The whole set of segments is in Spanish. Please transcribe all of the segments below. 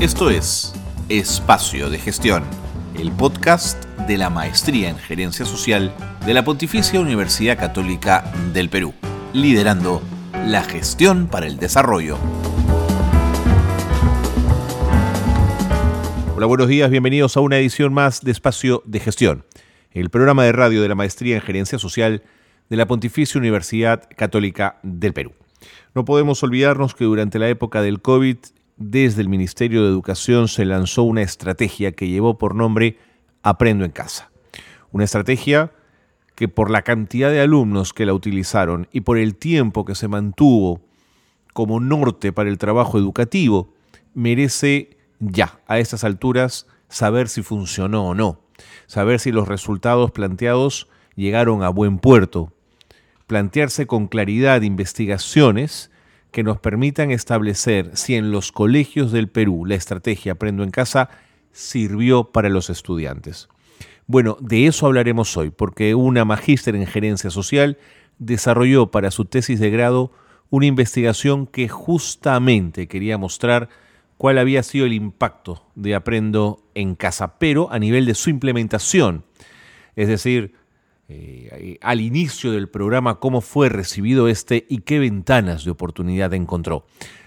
Esto es Espacio de Gestión, el podcast de la Maestría en Gerencia Social de la Pontificia Universidad Católica del Perú, liderando la gestión para el desarrollo. Hola, buenos días, bienvenidos a una edición más de Espacio de Gestión, el programa de radio de la Maestría en Gerencia Social de la Pontificia Universidad Católica del Perú. No podemos olvidarnos que durante la época del COVID, desde el Ministerio de Educación se lanzó una estrategia que llevó por nombre Aprendo en casa. Una estrategia que por la cantidad de alumnos que la utilizaron y por el tiempo que se mantuvo como norte para el trabajo educativo, merece ya, a estas alturas, saber si funcionó o no, saber si los resultados planteados llegaron a buen puerto, plantearse con claridad investigaciones que nos permitan establecer si en los colegios del Perú la estrategia Aprendo en Casa sirvió para los estudiantes. Bueno, de eso hablaremos hoy, porque una magíster en gerencia social desarrolló para su tesis de grado una investigación que justamente quería mostrar cuál había sido el impacto de Aprendo en Casa, pero a nivel de su implementación. Es decir, eh, al inicio del programa cómo fue recibido este y qué ventanas de oportunidad encontró.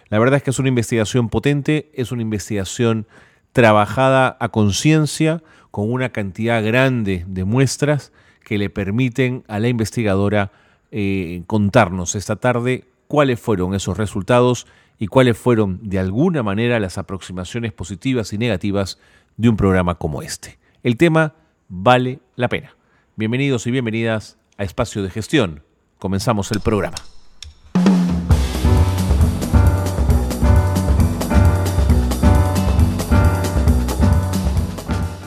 La verdad es que es una investigación potente, es una investigación trabajada a conciencia, con una cantidad grande de muestras que le permiten a la investigadora eh, contarnos esta tarde cuáles fueron esos resultados y cuáles fueron de alguna manera las aproximaciones positivas y negativas de un programa como este. El tema vale la pena. Bienvenidos y bienvenidas a Espacio de Gestión. Comenzamos el programa.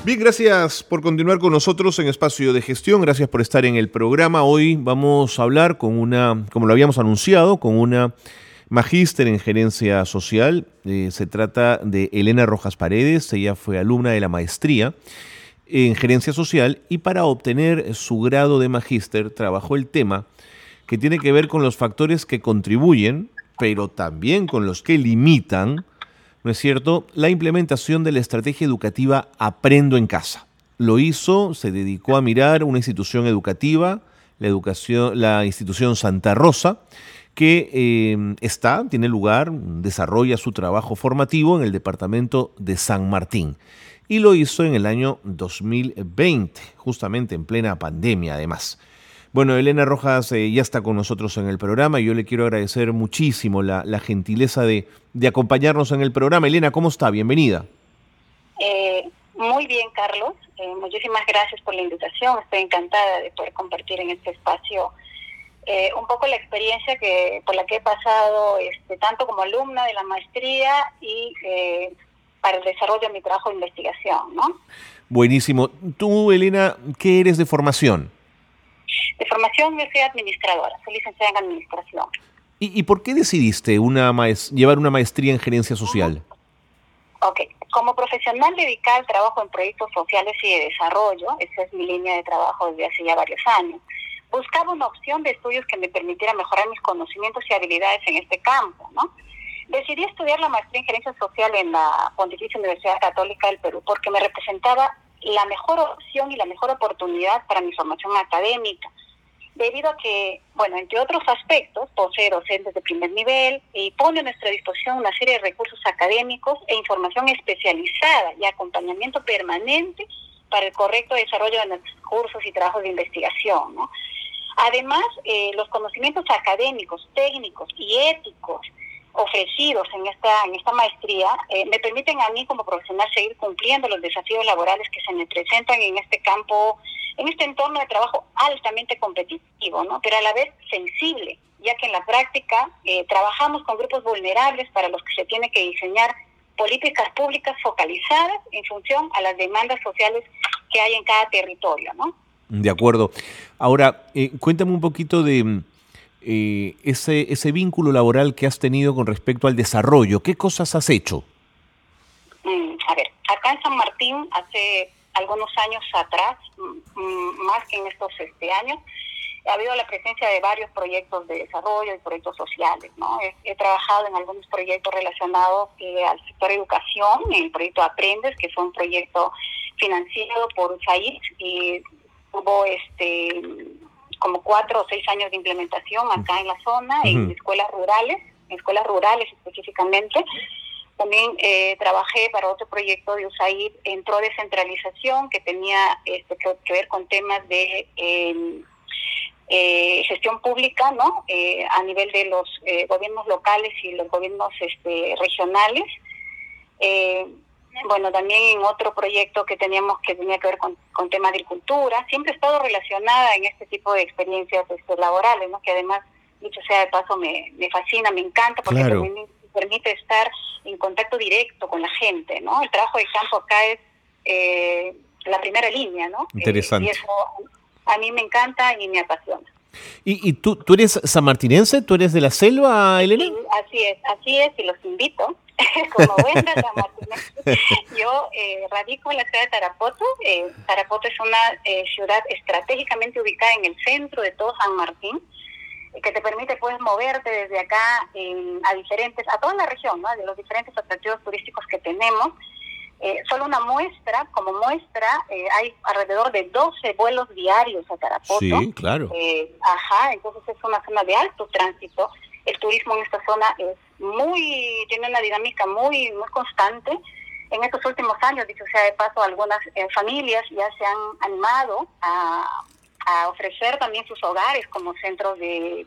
Bien, gracias por continuar con nosotros en Espacio de Gestión, gracias por estar en el programa. Hoy vamos a hablar con una, como lo habíamos anunciado, con una magíster en gerencia social. Eh, se trata de Elena Rojas Paredes, ella fue alumna de la maestría en gerencia social y para obtener su grado de magíster trabajó el tema que tiene que ver con los factores que contribuyen, pero también con los que limitan, ¿no es cierto?, la implementación de la estrategia educativa Aprendo en casa. Lo hizo, se dedicó a mirar una institución educativa, la, educación, la institución Santa Rosa, que eh, está, tiene lugar, desarrolla su trabajo formativo en el departamento de San Martín y lo hizo en el año 2020, justamente en plena pandemia además. Bueno, Elena Rojas eh, ya está con nosotros en el programa y yo le quiero agradecer muchísimo la, gentileza de, acompañarnos en el programa. Elena, ¿cómo está? Bienvenida. Eh, muy bien, Carlos. Eh, muchísimas gracias por la invitación. Estoy encantada de poder compartir en este espacio un poco la experiencia que por la que he pasado, este, tanto como alumna de la maestría y para el desarrollo de mi trabajo de investigación, ¿no? Buenísimo. Tú, Elena, ¿qué eres de formación? De formación yo soy administradora, soy licenciada en administración. ¿Y, por qué decidiste una llevar una maestría en gerencia social? Ok, como profesional dedicada al trabajo en proyectos sociales y de desarrollo, esa es mi línea de trabajo desde hace ya varios años, buscaba una opción de estudios que me permitiera mejorar mis conocimientos y habilidades en este campo, ¿no? Decidí estudiar la maestría en gerencia social en la Pontificia Universidad Católica del Perú porque me representaba la mejor opción y la mejor oportunidad para mi formación académica, debido a que, bueno, entre otros aspectos, posee docentes de primer nivel y pone a nuestra disposición una serie de recursos académicos e información especializada y acompañamiento permanente para el correcto desarrollo de nuestros cursos y trabajos de investigación. Además, eh, los conocimientos académicos, técnicos y éticos ofrecidos en esta, en esta maestría eh, me permiten a mí como profesional seguir cumpliendo los desafíos laborales que se me presentan en este campo, en este entorno de trabajo altamente competitivo, ¿no? pero a la vez sensible, ya que en la práctica eh, trabajamos con grupos vulnerables para los que se tiene que diseñar políticas públicas focalizadas en función a las demandas sociales que hay en cada territorio. ¿no? De acuerdo. Ahora, eh, cuéntame un poquito de eh, ese, ese vínculo laboral que has tenido con respecto al desarrollo. ¿Qué cosas has hecho? Mm, a ver, acá en San Martín, hace algunos años atrás, mm, mm, más que en estos este, años, ha habido la presencia de varios proyectos de desarrollo y proyectos sociales. ¿no? He, trabajado en algunos proyectos relacionados eh, al sector educación, el proyecto Aprendes, que fue un proyecto financiado por USAID y hubo este como cuatro o seis años de implementación acá en la zona, en escuelas rurales, en escuelas rurales específicamente. También eh, trabajé para otro proyecto de USAID en pro descentralización que tenía este, que, ver con temas de em, eh, gestión pública, ¿no? Eh, a nivel de los gobiernos locales y los gobiernos este, regionales. Bueno, también en otro proyecto que teníamos que tenía que ver con, con tema de agricultura. Siempre he estado relacionada en este tipo de experiencias este, laborales, ¿no? Que además, dicho sea de paso, me, me fascina, me encanta porque también me permite estar en contacto directo con la gente, ¿no? El trabajo de campo acá es eh, la primera línea, ¿no? Interesante. y eso a mí me encanta y me apasiona. ¿Y, y tú, tú eres sanmartinense? ¿Tú eres de la selva, Elena? Sí, así es, así es, y los invito. Como sanmartinense, yo eh, radico en la ciudad de Tarapoto. Eh, Tarapoto es una eh, ciudad estratégicamente ubicada en el centro de todo San Martín que te permite puedes moverte desde acá a diferentes, a toda la región, ¿no? de los diferentes atractivos turísticos que tenemos. Eh, solo una muestra, como muestra, eh, hay alrededor de 12 vuelos diarios a Tarapoto. Sí, claro. Eh, ajá, entonces es una zona de alto tránsito. El turismo en esta zona es muy, tiene una dinámica muy, muy constante. En estos últimos años, dicho sea de paso, algunas familias ya se han animado a a ofrecer también sus hogares como centros de,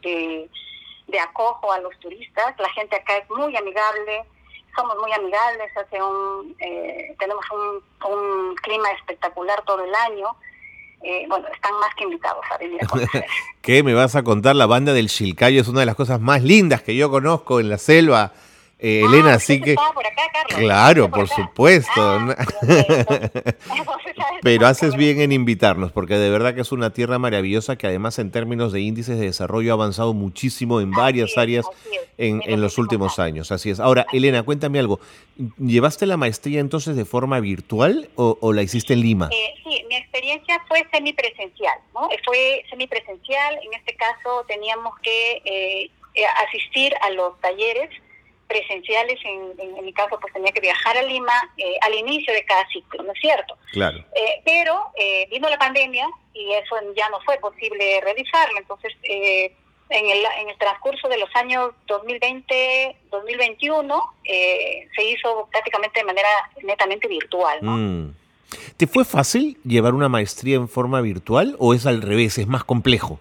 de, acojo a los turistas. La gente acá es muy amigable, somos muy amigables, hace un, eh, tenemos un, clima espectacular todo el año. Eh, bueno, están más que invitados a venir a. ¿Qué me vas a contar? La banda del Chilcayo es una de las cosas más lindas que yo conozco en la selva. Eh, ah, Elena, así que... Claro, por, supuesto. Ah, Pero haces bien en invitarnos, porque de verdad que es una tierra maravillosa que además en términos de índices de desarrollo ha avanzado muchísimo en varias áreas en, los últimos años. Así es. Ahora, Elena, cuéntame algo. ¿Llevaste la maestría entonces de forma virtual o, la hiciste en Lima? Eh, sí, mi experiencia fue semipresencial, ¿no? Fue semipresencial. En este caso teníamos que eh, asistir a los talleres presenciales, en, mi caso pues tenía que viajar a Lima eh, al inicio de cada ciclo, ¿no es cierto? Claro. Eh, pero eh, vino la pandemia y eso ya no fue posible realizarlo, entonces en, el, en el transcurso de los años 2020-2021 se hizo prácticamente de manera netamente virtual. ¿no? Mm. ¿Te fue fácil llevar una maestría en forma virtual o es al revés, es más complejo?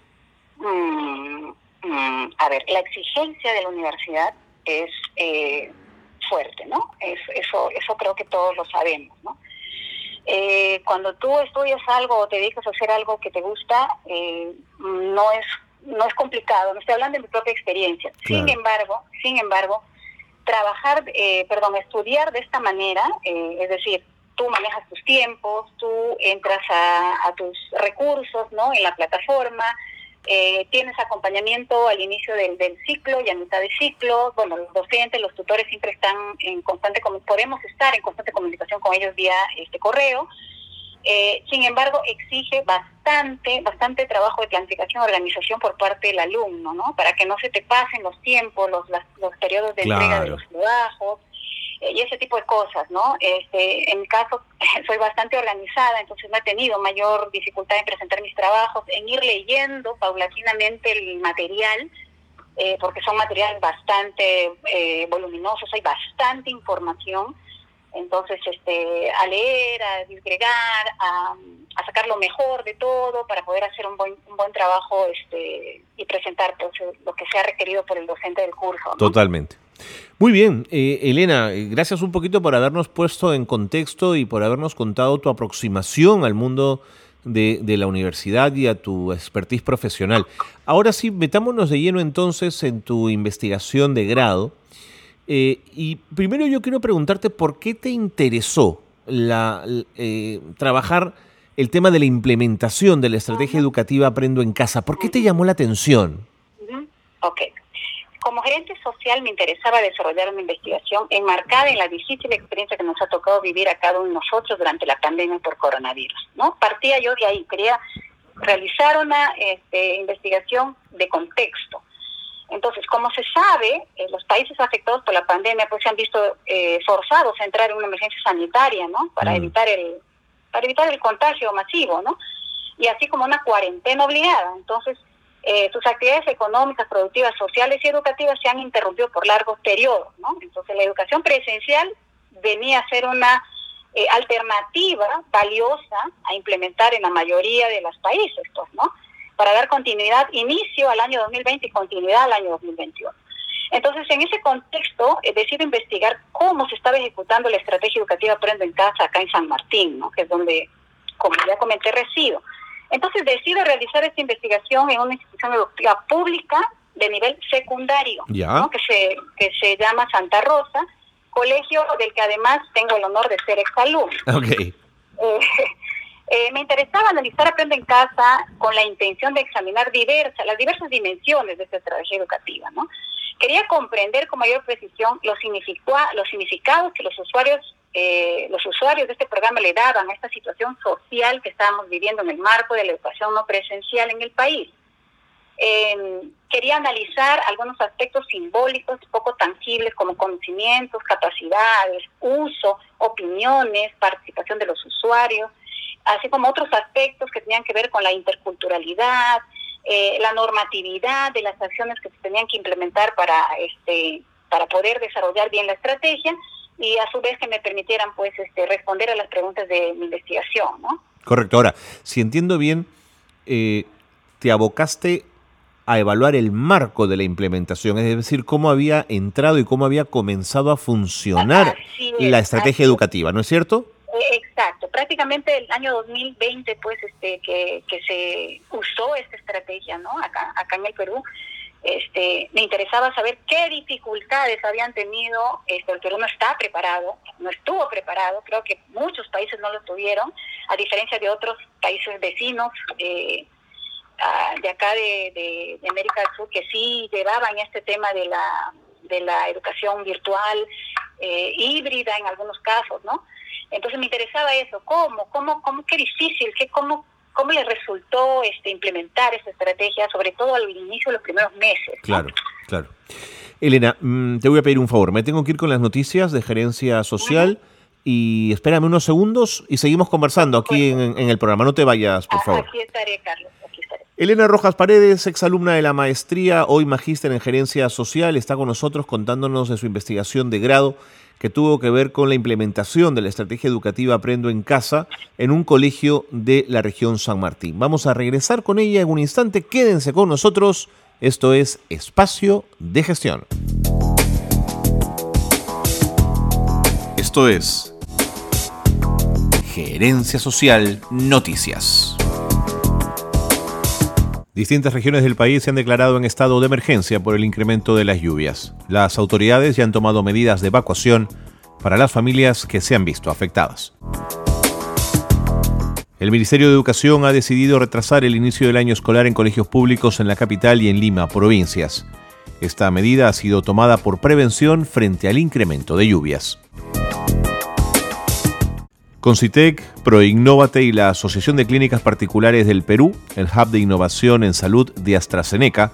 Mm, mm, a ver, la exigencia de la universidad es eh, fuerte, ¿no? eso, eso creo que todos lo sabemos, ¿no? Eh, cuando tú estudias algo o te dedicas a hacer algo que te gusta, eh, no es no es complicado. No estoy hablando de mi propia experiencia. Sin embargo, sin embargo, trabajar, perdón, estudiar de esta manera, es decir, tú manejas tus tiempos, tú entras a, a tus recursos, ¿no? En la plataforma, eh, tienes acompañamiento al inicio del, ciclo y a mitad de ciclo. Bueno, los docentes, los tutores siempre están en constante, podemos estar en constante comunicación con ellos vía este correo. Eh, sin embargo, exige bastante, bastante trabajo de planificación organización por parte del alumno, ¿no? Para que no se te pasen los tiempos, los, los periodos de entrega de los trabajos. Y ese tipo de cosas, ¿no? Este, en mi caso, soy bastante organizada, entonces no he tenido mayor dificultad en presentar mis trabajos, en ir leyendo paulatinamente el material, eh, porque son materiales bastante eh, voluminosos, hay bastante información, entonces este, a leer, a disgregar, a, sacar lo mejor de todo para poder hacer un buen, un buen trabajo este, y presentar pues, lo que sea requerido por el docente del curso. Totalmente. Muy bien, eh, Elena, gracias un poquito por habernos puesto en contexto y por habernos contado tu aproximación al mundo de, la universidad y a tu expertise profesional. Ahora sí, metámonos de lleno entonces en tu investigación de grado. Eh, y primero yo quiero preguntarte por qué te interesó la, eh, trabajar el tema de la implementación de la estrategia educativa Aprendo en Casa. ¿Por qué te llamó la atención? Ok. Como gerente social me interesaba desarrollar una investigación enmarcada en la difícil experiencia que nos ha tocado vivir a cada uno de nosotros durante la pandemia por coronavirus. ¿no? Partía yo de ahí, quería realizar una este, investigación de contexto. Entonces, como se sabe, eh, los países afectados por la pandemia pues se han visto eh, forzados a entrar en una emergencia sanitaria, ¿no? Para mm. evitar el para evitar el contagio masivo, ¿no? Y así como una cuarentena obligada. Entonces, eh, sus actividades económicas, productivas, sociales y educativas se han interrumpido por largos periodos, ¿no? Entonces, la educación presencial venía a ser una eh, alternativa valiosa a implementar en la mayoría de los países, pues. Para dar continuidad, inicio al año 2020 y continuidad al año 2021. Entonces, en ese contexto, he decidido investigar cómo se estaba ejecutando la estrategia educativa Aprendo en Casa acá en San Martín, ¿no? que es donde, como ya comenté, resido. Entonces, decido realizar esta investigación en una institución educativa pública de nivel secundario, que, se, que se llama Santa Rosa, colegio del que además tengo el honor de ser exalumno. Okay. Eh, eh, me interesaba analizar Aprende en Casa con la intención de examinar diversas, las diversas dimensiones de esta estrategia educativa, ¿no? Quería comprender con mayor precisión los, los significados que los usuarios, eh, los usuarios de este programa le daban a esta situación social que estábamos viviendo en el marco de la educación no presencial en el país. Em, quería analizar algunos aspectos simbólicos poco tangibles como conocimientos, capacidades, uso, opiniones, participación de los usuarios, así como otros aspectos que tenían que ver con la interculturalidad, eh, la normatividad de las acciones que se tenían que implementar para este para poder desarrollar bien la estrategia y a su vez que me permitieran pues este responder a las preguntas de mi investigación, ¿no? Correcto. Ahora, si entiendo bien, eh, te abocaste a evaluar el marco de la implementación, es decir, cómo había entrado y cómo había comenzado a funcionar la estrategia educativa, ¿no es cierto? Exacto, prácticamente el año 2020, pues, este, que, que se usó esta estrategia, ¿no? Acá, acá en el Perú, este, me interesaba saber qué dificultades habían tenido, este, el Perú no está preparado, no estuvo preparado, creo que muchos países no lo tuvieron, a diferencia de otros países vecinos eh, de acá de, de, América del Sur que sí llevaban este tema de la, de la educación virtual, eh, híbrida en algunos casos, ¿no? Entonces me interesaba eso, cómo, cómo, cómo, qué difícil, qué, cómo, cómo le resultó este, implementar esa estrategia, sobre todo al inicio de los primeros meses. Claro, claro. Elena, mm, te voy a pedir un favor, me tengo que ir con las noticias de gerencia social. Y espérame unos segundos y seguimos conversando aquí en, el programa. No te vayas, por favor. Aquí estaré, Carlos. Aquí estaré. Elena Rojas Paredes, exalumna de la maestría, hoy magíster en gerencia social, está con nosotros contándonos de su investigación de grado que tuvo que ver con la implementación de la estrategia educativa Aprendo en Casa en un colegio de la región San Martín. Vamos a regresar con ella en un instante. Quédense con nosotros. Esto es Espacio de Gestión. Esto es Gerencia Social Noticias. Distintas regiones del país se han declarado en estado de emergencia por el incremento de las lluvias. Las autoridades ya han tomado medidas de evacuación para las familias que se han visto afectadas. El Ministerio de Educación ha decidido retrasar el inicio del año escolar en colegios públicos en la capital y en Lima, provincias. Esta medida ha sido tomada por prevención frente al incremento de lluvias. Concitec, Proinnovate y la Asociación de Clínicas Particulares del Perú, el Hub de Innovación en Salud de AstraZeneca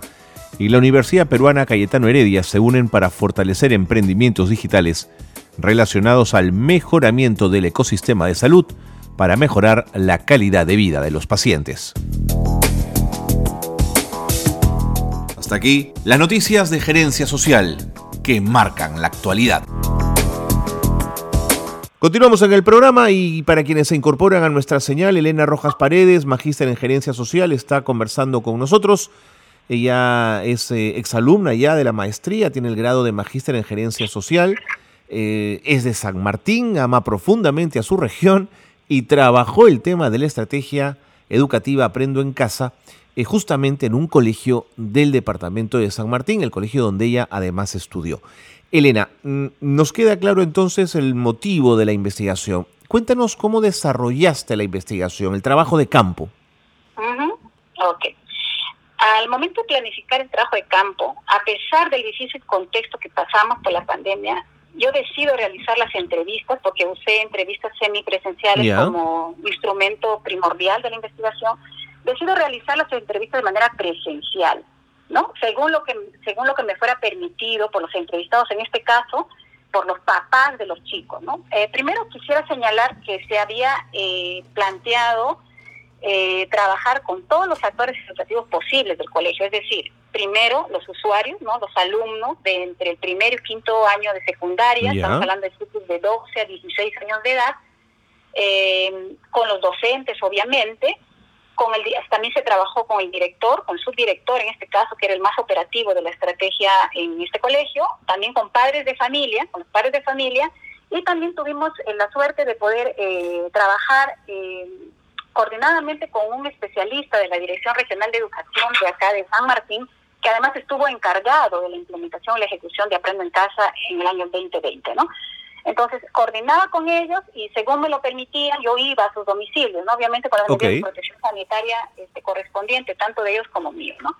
y la Universidad Peruana Cayetano Heredia se unen para fortalecer emprendimientos digitales relacionados al mejoramiento del ecosistema de salud para mejorar la calidad de vida de los pacientes. Hasta aquí las noticias de gerencia social que marcan la actualidad. Continuamos en el programa y para quienes se incorporan a nuestra señal, Elena Rojas Paredes, magíster en gerencia social, está conversando con nosotros. Ella es eh, exalumna ya de la maestría, tiene el grado de magíster en gerencia social, eh, es de San Martín, ama profundamente a su región y trabajó el tema de la estrategia educativa Aprendo en Casa eh, justamente en un colegio del departamento de San Martín, el colegio donde ella además estudió. Elena, mm, nos queda claro entonces el motivo de la investigación. Cuéntanos cómo desarrollaste la investigación, el trabajo de campo. Ok. Al momento de planificar el trabajo de campo, a pesar del difícil contexto que pasamos por la pandemia, yo decido realizar las entrevistas porque usé entrevistas semipresenciales como instrumento primordial de la investigación decido realizar las entrevistas de manera presencial, ¿no? Según lo que, según lo que me fuera permitido por los entrevistados, en este caso, por los papás de los chicos, ¿no? Eh, primero quisiera señalar que se había eh, planteado eh, trabajar con todos los actores educativos posibles del colegio, es decir, primero los usuarios, ¿no? los alumnos de entre el primero y quinto año de secundaria, estamos hablando de chicos de 12 a 16 años de edad, eh, con los docentes obviamente, con el, también se trabajó con el director, con el subdirector en este caso, que era el más operativo de la estrategia en este colegio, también con padres de familia, con los padres de familia, y también tuvimos eh, la suerte de poder trabajar coordinadamente con un especialista de la Dirección Regional de Educación de acá de San Martín, que además estuvo encargado de la implementación y la ejecución de Aprendo en Casa en el año 2020, ¿no? Entonces, coordinaba con ellos y según me lo permitían, yo iba a sus domicilios, ¿no? Obviamente con la protección sanitaria este, correspondiente, tanto de ellos como mío, ¿no?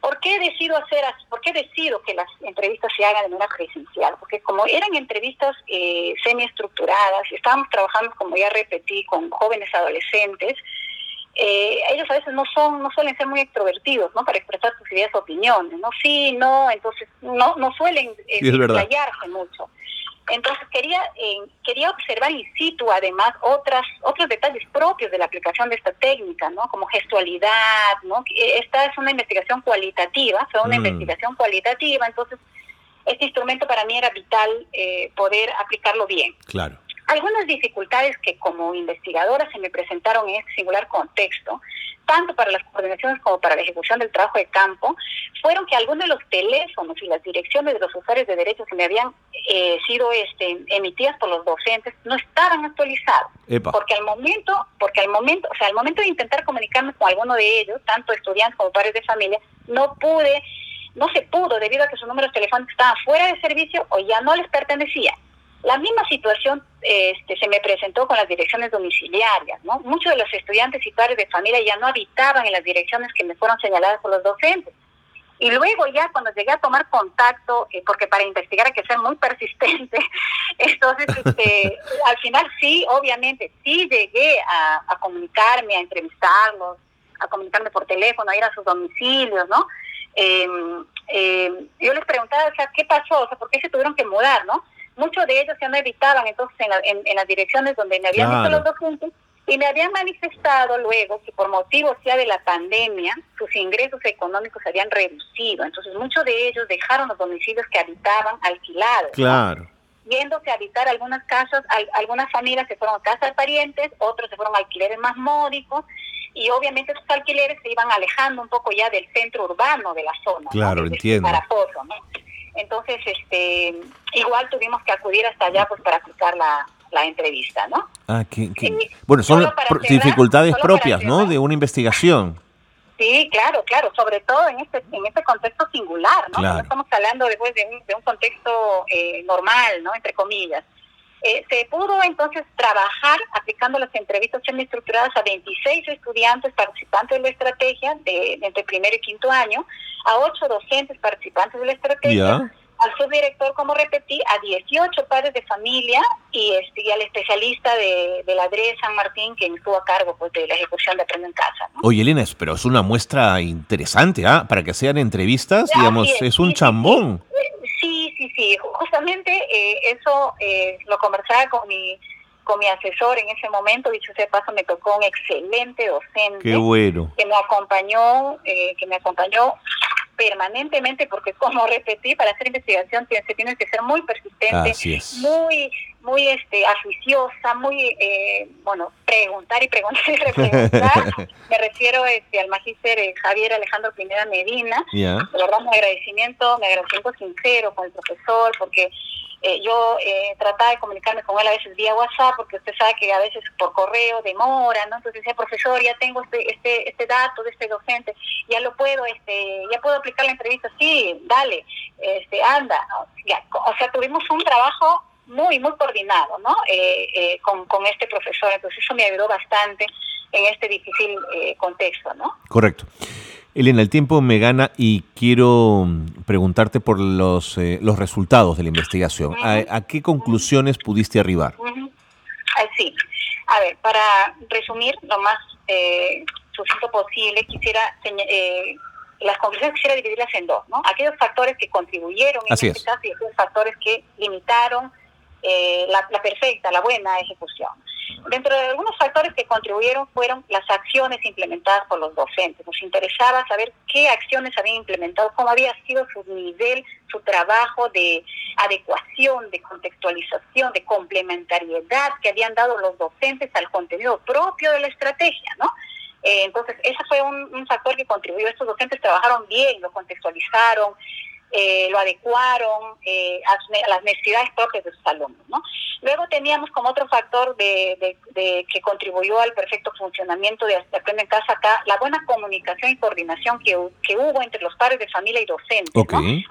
¿Por qué decido hacer, por qué decido que las entrevistas se hagan de manera presencial? Porque como eran entrevistas eh, semiestructuradas y estábamos trabajando, como ya repetí, con jóvenes adolescentes, eh, ellos a veces no son, no suelen ser muy extrovertidos, ¿no? Para expresar sus ideas o opiniones, ¿no? Sí, no, entonces no, no suelen eh, mucho. Entonces quería eh, quería observar in situ además otras otros detalles propios de la aplicación de esta técnica, ¿no? Como gestualidad, ¿no? Esta es una investigación cualitativa, fue una mm. investigación cualitativa, entonces este instrumento para mí era vital eh, poder aplicarlo bien. Claro. Algunas dificultades que como investigadora se me presentaron en este singular contexto tanto para las coordinaciones como para la ejecución del trabajo de campo, fueron que algunos de los teléfonos y las direcciones de los usuarios de derechos que me habían eh, sido este, emitidas por los docentes no estaban actualizados. Porque al momento, porque al momento, o sea, al momento de intentar comunicarme con alguno de ellos, tanto estudiantes como padres de familia, no pude, no se pudo debido a que sus números telefónicos estaban fuera de servicio o ya no les pertenecían. La misma situación este, se me presentó con las direcciones domiciliarias, ¿no? Muchos de los estudiantes y padres de familia ya no habitaban en las direcciones que me fueron señaladas por los docentes. Y luego ya cuando llegué a tomar contacto, eh, porque para investigar hay que ser muy persistente, entonces este, al final sí, obviamente, sí llegué a, comunicarme, a entrevistarlos, a comunicarme por teléfono, a ir a sus domicilios, ¿no? Em, yo les preguntaba, o sea, ¿qué pasó? O sea, ¿por qué se tuvieron que mudar, no? Muchos de ellos ya no evitaban entonces en, las direcciones donde me habían visto los docentes y me habían manifestado luego que por motivos ya de la pandemia sus ingresos económicos se habían reducido. Entonces muchos de ellos dejaron los domicilios que habitaban alquilados. Claro. Yéndose a habitar algunas casas, algunas familias se fueron a casas de parientes, otros se fueron a alquileres más módicos y obviamente esos alquileres se iban alejando un poco ya del centro urbano de la zona. Claro, entiendo. Para ¿no? Entonces, este, igual tuvimos que acudir hasta allá pues para aplicar la, entrevista, ¿no? Ah, bueno, son dificultades propias, ¿no? De una investigación. Sí, claro, claro, sobre todo en este en este contexto singular, ¿no? No estamos hablando después de un, de un contexto eh, normal, ¿no? Entre comillas. Eh, se pudo entonces trabajar aplicando las entrevistas semiestructuradas a 26 estudiantes participantes de la estrategia de, entre primero y quinto año, a 8 docentes participantes de la estrategia, al subdirector, como repetí, a 18 padres de familia y, este, al especialista de, la DRE San Martín, quien estuvo a cargo pues, de la ejecución de Aprendo en Casa. Oye, Elena, pero es una muestra interesante, ¿ah? Para que sean entrevistas, digamos, es, un chambón. Sí, sí. Justamente eh, eso eh, lo conversaba con mi con mi asesor en ese momento, dicho sea paso, me tocó un excelente docente. Qué bueno. Que me acompañó, eh, que me acompañó permanentemente, porque como repetí, para hacer investigación se tiene que ser muy persistente, muy muy este aficionada, muy eh, bueno preguntar y preguntar y preguntar. me refiero este al magíster eh, Javier Alejandro Pineda Medina. De verdad mi agradecimiento, mi agradecimiento sincero con el profesor, porque eh, yo eh, trataba de comunicarme con él a veces vía WhatsApp, porque usted sabe que a veces por correo demora, ¿no? Entonces decía, profesor, ya tengo este, este, este dato de este docente, ya lo puedo, este, ya puedo aplicar la entrevista, sí, dale, este, anda. Ya, o sea, tuvimos un trabajo muy, muy coordinado, ¿no? Eh, con, con este profesor, entonces eso me ayudó bastante en este difícil contexto, ¿no? Correcto. Elena, el tiempo me gana y quiero preguntarte por los, eh, los resultados de la investigación. ¿A, qué conclusiones pudiste arribar? Sí, a ver, para resumir lo más eh, sucinto posible, quisiera eh, las conclusiones quisiera dividirlas en dos, ¿no? Aquellos factores que contribuyeron en este caso y aquellos factores que limitaron eh, la, perfecta, la buena ejecución. Dentro de algunos factores que contribuyeron fueron las acciones implementadas por los docentes. Nos interesaba saber qué acciones habían implementado, cómo había sido su nivel, su trabajo de adecuación, de contextualización, de complementariedad que habían dado los docentes al contenido propio de la estrategia, ¿no? Eh, entonces, ese fue un, factor que contribuyó. Estos docentes trabajaron bien, lo contextualizaron, eh, lo adecuaron eh, a, las necesidades propias de sus alumnos. ¿no? Luego teníamos como otro factor de, que contribuyó al perfecto funcionamiento de, Aprende en Casa acá, la buena comunicación y coordinación que, hubo entre los padres de familia y docentes.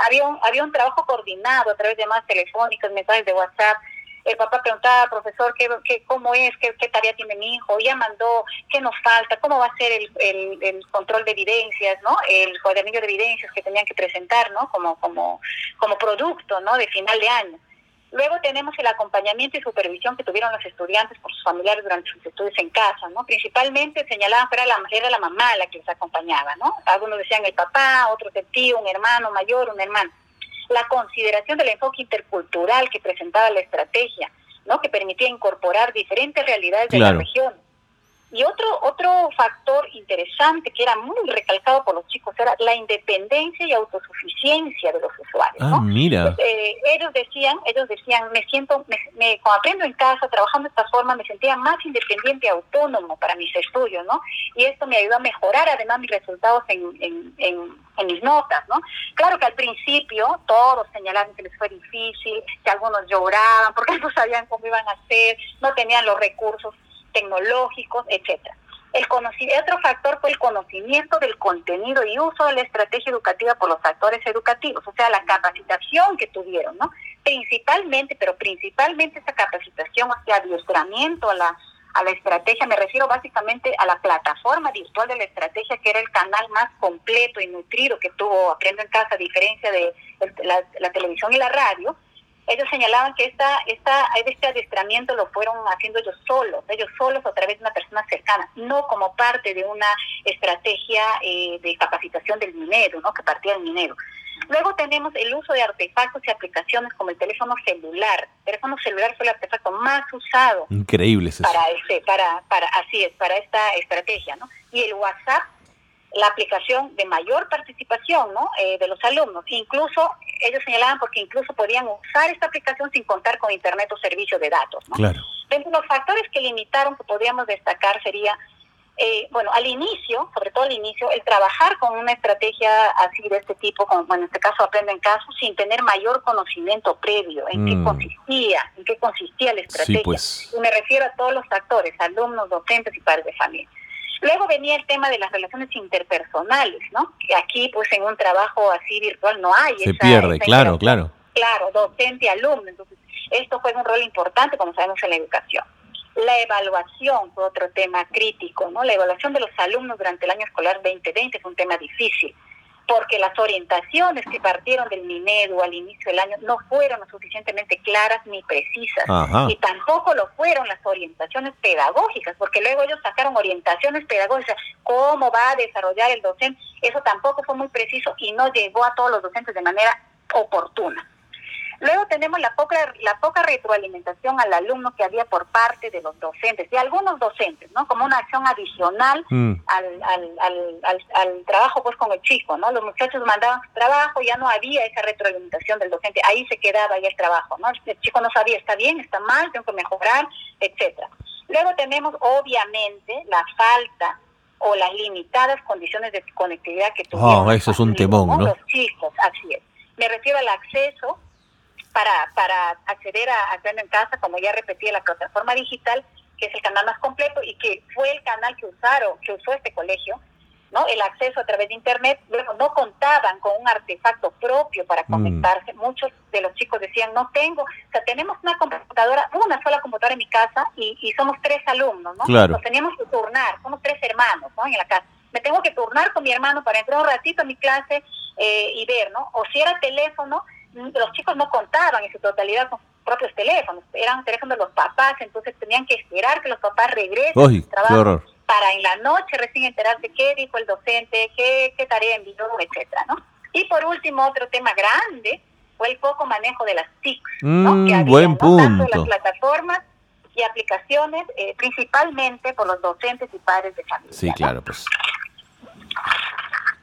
Había, un, había un trabajo coordinado a través de llamadas telefónicas, mensajes de WhatsApp, el papá preguntaba, profesor, ¿qué, qué, cómo es? ¿Qué, tarea tiene mi hijo? Ya mandó, ¿qué nos falta? ¿Cómo va a ser el, el, control de evidencias, ¿no? El cuadernillo de evidencias que tenían que presentar, ¿no? Como, como, como producto, ¿no? De final de año. Luego tenemos el acompañamiento y supervisión que tuvieron los estudiantes por sus familiares durante sus estudios en casa, ¿no? Principalmente señalaban que era la, era la mamá la que les acompañaba, ¿no? Algunos decían el papá, otros el tío, un hermano mayor, un hermano la consideración del enfoque intercultural que presentaba la estrategia, ¿no? que permitía incorporar diferentes realidades de la región y otro, otro factor interesante que era muy recalcado por los chicos era la independencia y autosuficiencia de los usuarios. Ah, mira. Eh, ellos decían, ellos decían, me siento, me, cuando aprendo en casa, trabajando de esta forma, me sentía más independiente y autónomo para mis estudios, ¿no? Y esto me ayudó a mejorar además mis resultados en, en, en, mis notas, ¿no? Claro que al principio todos señalaban que les fue difícil, que algunos lloraban porque no sabían cómo iban a hacer, no tenían los recursos tecnológicos, etcétera. El otro factor fue el conocimiento del contenido y uso de la estrategia educativa por los actores educativos, o sea, la capacitación que tuvieron, ¿no? Principalmente, pero principalmente esa capacitación, sea, adiestramiento a la, a la estrategia, me refiero básicamente a la plataforma virtual de la estrategia, que era el canal más completo y nutrido que tuvo Aprendo en Casa, a diferencia de la televisión y la radio, ellos señalaban que esta, esta, este adiestramiento lo fueron haciendo ellos solos, ellos solos a través de una persona cercana, no como parte de una estrategia eh, de capacitación del minero, ¿no? que partía del minero. Luego tenemos el uso de artefactos y aplicaciones como el teléfono celular. El teléfono celular fue el artefacto más usado. Increíble eso. Para, este, para, para, así es, para esta estrategia, ¿no? Y el WhatsApp la aplicación de mayor participación ¿no? Eh, de los alumnos. Incluso ellos señalaban porque incluso podían usar esta aplicación sin contar con Internet o servicio de datos. ¿no? Claro. De los factores que limitaron que podríamos destacar sería, eh, bueno, al inicio, sobre todo al inicio, el trabajar con una estrategia así de este tipo, como en este caso Aprende en Caso, sin tener mayor conocimiento previo en qué mm. consistía, en qué consistía la estrategia. pues. Y me refiero a todos los actores, alumnos, docentes y padres de familia. Luego venía el tema de las relaciones interpersonales, ¿no? Que aquí, pues, en un trabajo así virtual no hay. Se pierde, claro, claro. Claro, docente-alumno. Entonces, esto fue un rol importante, como sabemos, en la educación. La evaluación fue otro tema crítico, ¿no? La evaluación de los alumnos durante el año escolar 2020 fue un tema difícil porque las orientaciones que partieron del Minedu al inicio del año no fueron lo suficientemente claras ni precisas. Y tampoco lo fueron las orientaciones pedagógicas, porque luego ellos sacaron orientaciones pedagógicas, cómo va a desarrollar el docente. Eso tampoco fue muy preciso y no llegó a todos los docentes de manera oportuna. Luego tenemos la poca, la poca retroalimentación al alumno que había por parte de los docentes, de algunos docentes, ¿no? Como una acción adicional mm. al, al, al, trabajo pues con el chico, ¿no? Los muchachos mandaban su trabajo, ya no había esa retroalimentación del docente, ahí se quedaba ya el trabajo, ¿no? El chico no sabía, está bien, está mal, tengo que mejorar, etcétera. Luego tenemos obviamente la falta o las limitadas condiciones de conectividad que tuvieron. Oh, eso es un temón, ¿no? Los chicos, así es. Me refiero al acceso para, para acceder a Aprendo en Casa, como ya repetí, la plataforma digital, que es el canal más completo y que fue el canal que usaron, que usó este colegio, ¿no? El acceso a través de internet, luego no contaban con un artefacto propio para mm. conectarse. Muchos de los chicos decían, no tengo, o sea, tenemos una computadora, una sola computadora en mi casa y, y somos tres alumnos, ¿no? Claro. Nos teníamos que turnar, somos tres hermanos, ¿no? En la casa. Me tengo que turnar con mi hermano para entrar un ratito a mi clase eh, y ver, ¿no? O si era teléfono, los chicos no contaban en su totalidad con propios teléfonos, eran teléfonos de los papás, entonces tenían que esperar que los papás regresen trabajo. para en la noche recién enterarse qué dijo el docente, qué, qué tarea envió, etcétera, ¿no? Y por último, otro tema grande fue el poco manejo de las TICs, ¿no? Mm, que había, buen ¿no? Tanto punto. las plataformas y aplicaciones, eh, principalmente por los docentes y padres de familia. Sí, ¿no? claro, pues.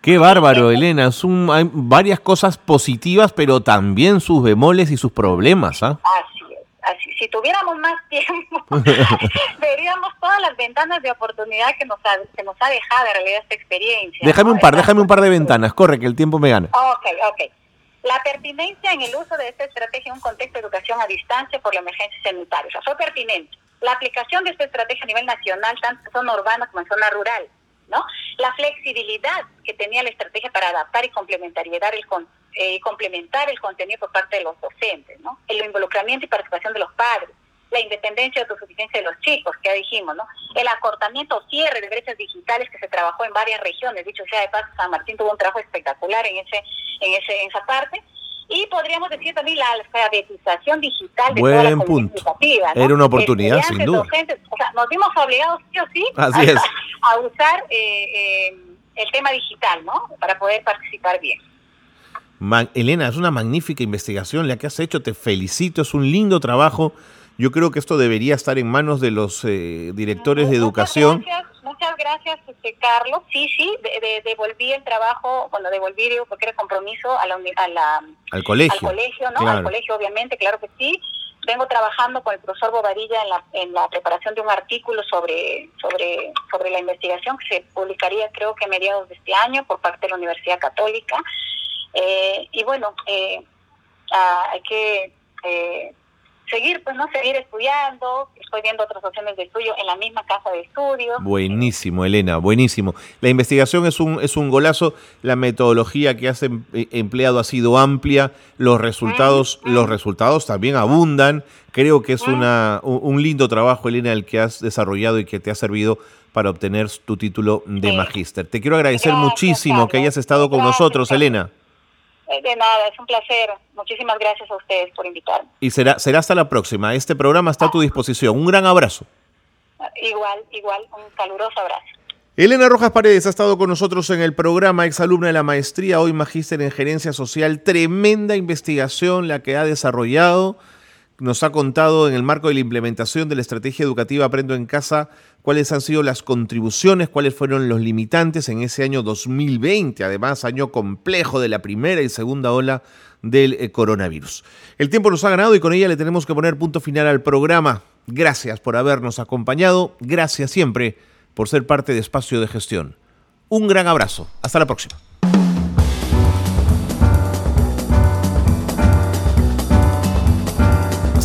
Qué bárbaro, Elena. Es un- hay varias cosas positivas, pero también sus bemoles y sus problemas, ¿ah? Así es, así. Si tuviéramos más tiempo, veríamos todas las ventanas de oportunidad que nos ha, que nos ha dejado en realidad esta experiencia. Déjame ¿no? un par, déjame un par de ventanas. Corre, que el tiempo me gana. Ok, ok. La pertinencia en el uso de esta estrategia en un contexto de educación a distancia por la emergencia sanitaria. O sea, fue pertinente. La aplicación de esta estrategia a nivel nacional, tanto en zona urbana como en zona rural, ¿no? La flexibilidad que tenía la estrategia para adaptar y complementariedad el con- eh, complementar el contenido por parte de los docentes, ¿no? El involucramiento y participación de los padres, la independencia y autosuficiencia de los chicos, que ya dijimos, ¿no? El acortamiento o cierre de brechas digitales que se trabajó en varias regiones. Dicho sea de paso, San Martín tuvo un trabajo espectacular en ese, en ese, en esa parte. Y podríamos decir también la alfabetización digital de toda la Buen punto. educativa, ¿no? Era una oportunidad, sin duda. docentes, o sea, nos vimos obligados sí o sí Así es. a usar eh, eh, el tema digital, ¿no? Para poder participar bien. Ma- Elena, es una magnífica investigación la que has hecho. Te felicito, es un lindo trabajo. Yo creo que esto debería estar en manos de los eh, directores de educación. Gracias, muchas gracias, este, Carlos. Sí, sí, de- de- devolví el trabajo, bueno, devolví, digo, porque era compromiso a la, a la, Al colegio. al colegio, ¿no? Claro. Al colegio, obviamente, claro que sí. Vengo trabajando con el profesor Bobadilla en la, en la preparación de un artículo sobre, sobre, sobre la investigación que se publicaría, creo que a mediados de este año, por parte de la Universidad Católica. Eh, y bueno, eh, ah, hay que eh, seguir, pues, ¿no? Seguir estudiando. Estoy viendo otras opciones de estudio en la misma casa de estudios. Buenísimo, Elena, buenísimo. La investigación es un, es un golazo. La metodología que has em- eh, empleado ha sido amplia. Los resultados, Mm, mm. los resultados también abundan. Creo que es Mm. una, un, lindo trabajo, Elena, el que has desarrollado y que te ha servido para obtener tu título de Sí. magíster. Te quiero agradecer Gracias, muchísimo que hayas estado con Gracias, nosotros. Elena. De nada, es un placer. Muchísimas gracias a ustedes por invitarme. Y será, será hasta la próxima. Este programa está a tu disposición. Un gran abrazo. Igual, igual, un caluroso abrazo. Elena Rojas Paredes ha estado con nosotros en el programa, exalumna de la maestría, hoy magíster en gerencia social. Tremenda investigación la que ha desarrollado. Nos ha contado en el marco de la implementación de la estrategia educativa Aprendo en Casa cuáles han sido las contribuciones, cuáles fueron los limitantes en ese año 2020, además año complejo de la primera y segunda ola del eh, coronavirus. El tiempo nos ha ganado y con ella le tenemos que poner punto final al programa. Gracias por habernos acompañado, gracias siempre por ser parte de Espacio de Gestión. Un gran abrazo, hasta la próxima.